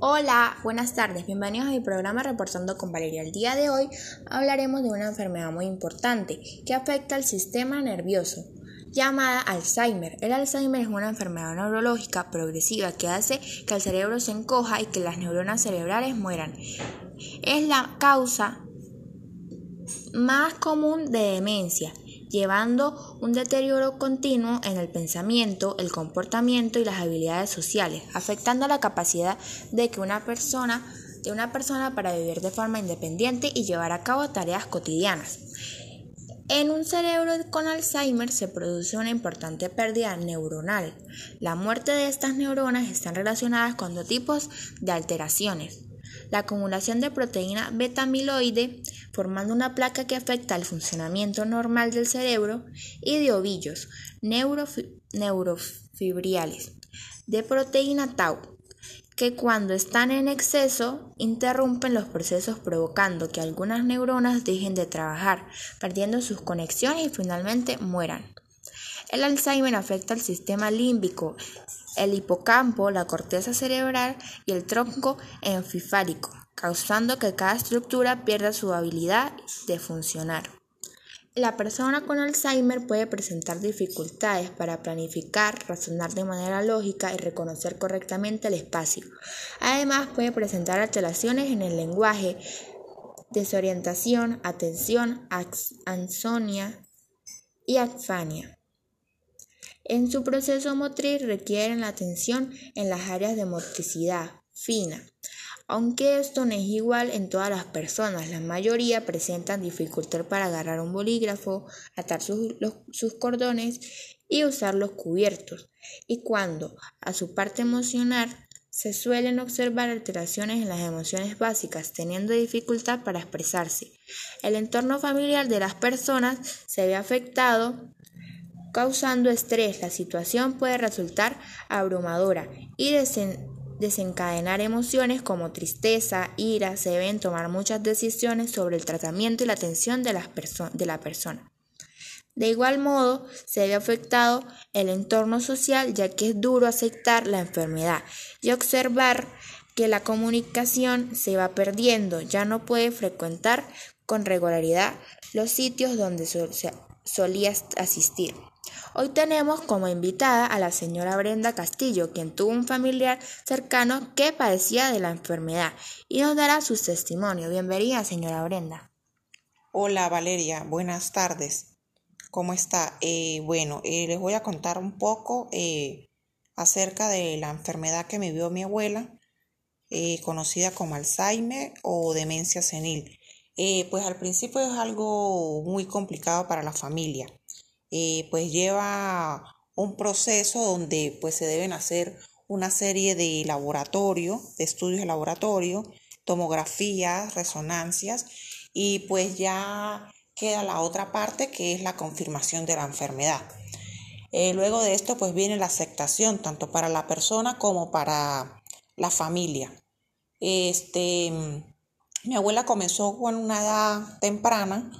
Hola, buenas tardes, bienvenidos a mi programa Reportando con Valeria. El día de hoy hablaremos de una enfermedad muy importante que afecta al sistema nervioso, llamada Alzheimer. El Alzheimer es una enfermedad neurológica progresiva que hace que el cerebro se encoja y que las neuronas cerebrales mueran. Es la causa más común de demencia llevando un deterioro continuo en el pensamiento, el comportamiento y las habilidades sociales, afectando la capacidad de que una persona de una persona para vivir de forma independiente y llevar a cabo tareas cotidianas. En un cerebro con Alzheimer se produce una importante pérdida neuronal. La muerte de estas neuronas están relacionadas con dos tipos de alteraciones la acumulación de proteína beta-amiloide, formando una placa que afecta al funcionamiento normal del cerebro, y de ovillos neurofibriales de proteína tau, que cuando están en exceso interrumpen los procesos provocando que algunas neuronas dejen de trabajar, perdiendo sus conexiones y finalmente mueran. El Alzheimer afecta al sistema límbico, el hipocampo, la corteza cerebral y el tronco encefálico, causando que cada estructura pierda su habilidad de funcionar. La persona con Alzheimer puede presentar dificultades para planificar, razonar de manera lógica y reconocer correctamente el espacio. Además, puede presentar alteraciones en el lenguaje, desorientación, atención, ansonia y afania. En su proceso motriz requieren la atención en las áreas de motricidad fina. Aunque esto no es igual en todas las personas, la mayoría presentan dificultad para agarrar un bolígrafo, atar sus, sus cordones y usar los cubiertos. Y cuando a su parte emocional se suelen observar alteraciones en las emociones básicas, teniendo dificultad para expresarse. El entorno familiar de las personas se ve afectado causando estrés. La situación puede resultar abrumadora y desencadenar emociones como tristeza, ira. Se deben tomar muchas decisiones sobre el tratamiento y la atención de, de la persona. De igual modo, se ve afectado el entorno social ya que es duro aceptar la enfermedad y observar que la comunicación se va perdiendo, ya no puede frecuentar con regularidad los sitios donde solía asistir. Hoy tenemos como invitada a la señora Brenda Castillo, quien tuvo un familiar cercano que padecía de la enfermedad y nos dará su testimonio. Bienvenida, señora Brenda. Hola, Valeria. Buenas tardes. ¿Cómo está? Eh, bueno, eh, les voy a contar un poco eh, acerca de la enfermedad que me vio mi abuela, conocida como Alzheimer o demencia senil. pues al principio es algo muy complicado para la familia eh, pues lleva un proceso donde pues se deben hacer una serie de laboratorio, de estudios de laboratorio, tomografías, resonancias y pues ya queda la otra parte que es la confirmación de la enfermedad. Eh, luego de esto pues viene la aceptación tanto para la persona como para la familia. Este, mi abuela comenzó con una edad temprana,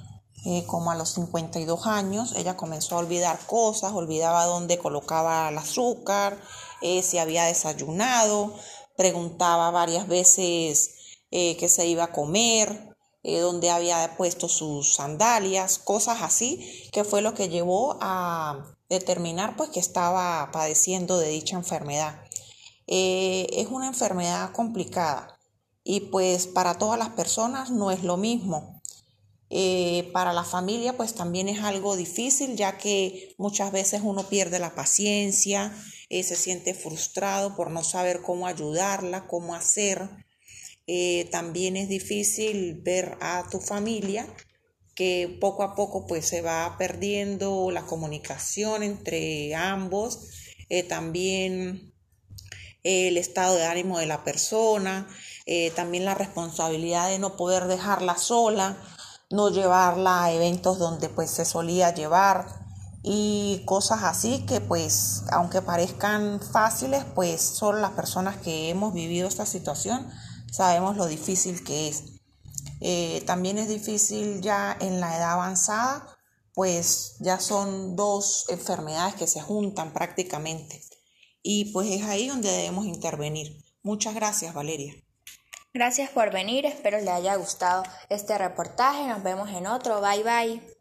eh, como a los 52 años, ella comenzó a olvidar cosas, olvidaba dónde colocaba el azúcar, eh, si había desayunado, preguntaba varias veces eh, qué se iba a comer, dónde había puesto sus sandalias, cosas así, que fue lo que llevó a determinar pues que estaba padeciendo de dicha enfermedad. es una enfermedad complicada y pues para todas las personas no es lo mismo. Eh, para la familia pues también es algo difícil ya que muchas veces uno pierde la paciencia, eh, se siente frustrado por no saber cómo ayudarla, cómo hacer. Eh, también es difícil ver a tu familia que poco a poco pues se va perdiendo la comunicación entre ambos, también el estado de ánimo de la persona, también la responsabilidad de no poder dejarla sola no llevarla a eventos donde pues se solía llevar y cosas así que pues aunque parezcan fáciles pues solo las personas que hemos vivido esta situación sabemos lo difícil que es. Eh, también es difícil ya en la edad avanzada pues ya son dos enfermedades que se juntan prácticamente y pues es ahí donde debemos intervenir. Muchas gracias, Valeria. Gracias por venir, espero le haya gustado este reportaje. Nos vemos en otro. Bye bye.